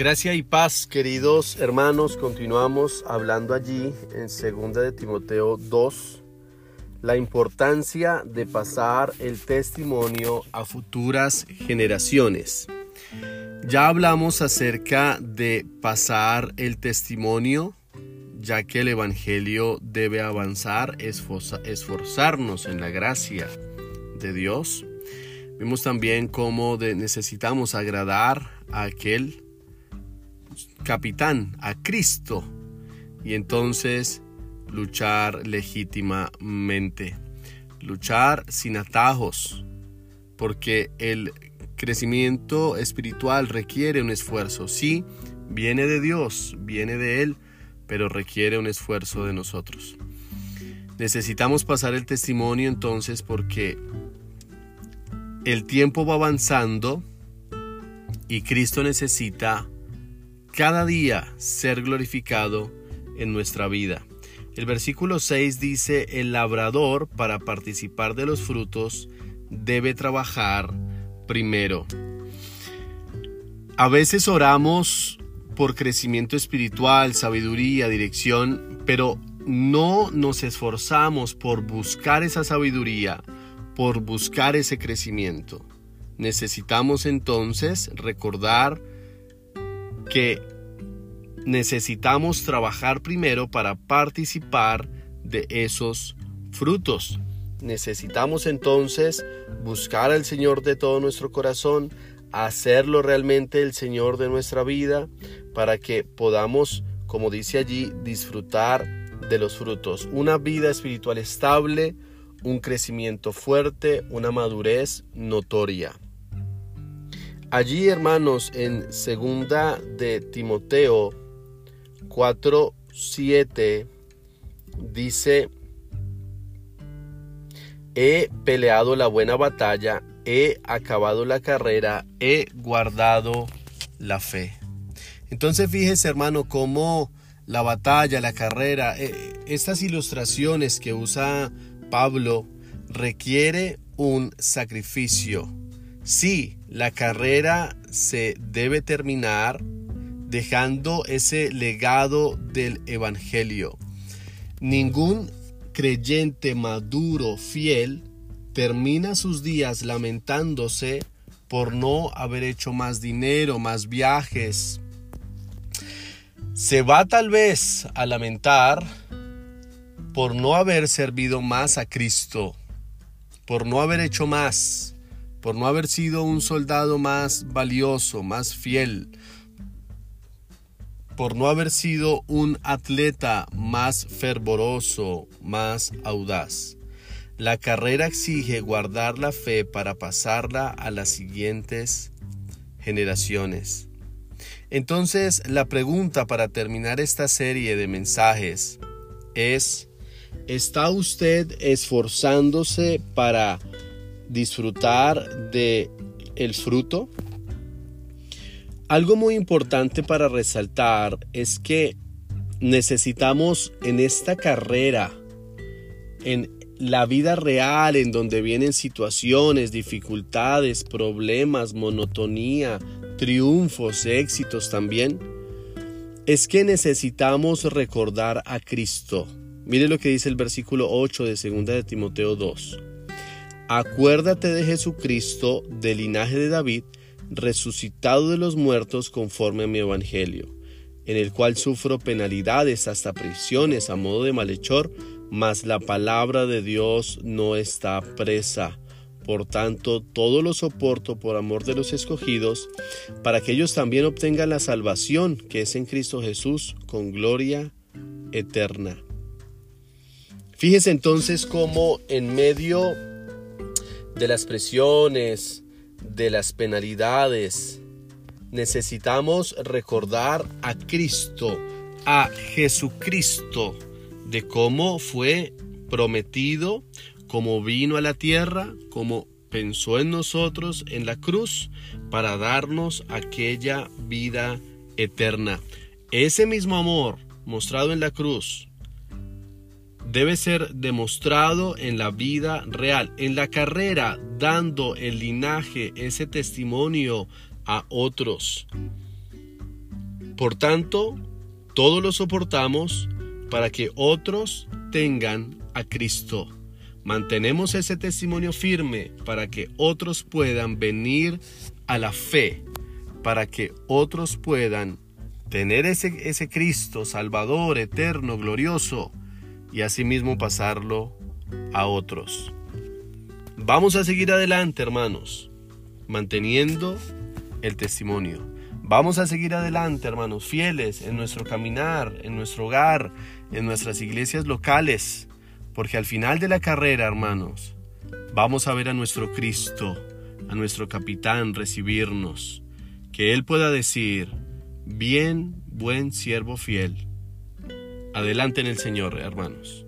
Gracia y paz, queridos hermanos. Continuamos hablando allí en 2 de Timoteo 2, la importancia de pasar el testimonio a futuras generaciones. Ya hablamos acerca de pasar el testimonio, ya que el Evangelio debe avanzar, esforzarnos en la gracia de Dios. Vimos también cómo necesitamos agradar a aquel capitán, a Cristo, y entonces luchar legítimamente, luchar sin atajos, porque el crecimiento espiritual requiere un esfuerzo, sí, viene de Dios, viene de Él, pero requiere un esfuerzo de nosotros. Necesitamos pasar el testimonio entonces porque el tiempo va avanzando y Cristo necesita cada día ser glorificado en nuestra vida. El versículo 6 dice, el labrador para participar de los frutos debe trabajar primero. A veces oramos por crecimiento espiritual, sabiduría, dirección, pero no nos esforzamos por buscar esa sabiduría, por buscar ese crecimiento. Necesitamos entonces recordar que necesitamos trabajar primero para participar de esos frutos. Necesitamos entonces buscar al Señor de todo nuestro corazón, hacerlo realmente el Señor de nuestra vida, para que podamos, como dice allí, disfrutar de los frutos. Una vida espiritual estable, un crecimiento fuerte, una madurez notoria. Allí, hermanos, en segunda de Timoteo 4, 7, dice, he peleado la buena batalla, he acabado la carrera, he guardado la fe. Entonces fíjese hermano cómo la batalla, la carrera, eh, estas ilustraciones que usa Pablo requiere un sacrificio. Sí, la carrera se debe terminar dejando ese legado del Evangelio. Ningún creyente maduro, fiel, termina sus días lamentándose por no haber hecho más dinero, más viajes. Se va tal vez a lamentar por no haber servido más a Cristo, por no haber hecho más por no haber sido un soldado más valioso, más fiel, por no haber sido un atleta más fervoroso, más audaz. La carrera exige guardar la fe para pasarla a las siguientes generaciones. Entonces, la pregunta para terminar esta serie de mensajes es, ¿está usted esforzándose para disfrutar de el fruto. Algo muy importante para resaltar es que necesitamos en esta carrera, en la vida real, en donde vienen situaciones, dificultades, problemas, monotonía, triunfos, éxitos también, es que necesitamos recordar a Cristo. Mire lo que dice el versículo 8 de 2 de Timoteo 2. Acuérdate de Jesucristo, del linaje de David, resucitado de los muertos conforme a mi evangelio, en el cual sufro penalidades hasta prisiones a modo de malhechor, mas la palabra de Dios no está presa. Por tanto, todo lo soporto por amor de los escogidos, para que ellos también obtengan la salvación que es en Cristo Jesús con gloria eterna. Fíjese entonces cómo en medio de las presiones, de las penalidades. Necesitamos recordar a Cristo, a Jesucristo, de cómo fue prometido, cómo vino a la tierra, cómo pensó en nosotros en la cruz para darnos aquella vida eterna. Ese mismo amor mostrado en la cruz debe ser demostrado en la vida real, en la carrera, dando el linaje, ese testimonio a otros. Por tanto, todo lo soportamos para que otros tengan a Cristo. Mantenemos ese testimonio firme para que otros puedan venir a la fe, para que otros puedan tener ese, ese Cristo Salvador, eterno, glorioso, y asimismo pasarlo a otros. Vamos a seguir adelante, hermanos, manteniendo el testimonio. Vamos a seguir adelante, hermanos, fieles en nuestro caminar, en nuestro hogar, en nuestras iglesias locales, porque al final de la carrera, hermanos, vamos a ver a nuestro Cristo, a nuestro capitán recibirnos, que Él pueda decir, bien, buen siervo fiel. Adelante en el Señor, hermanos.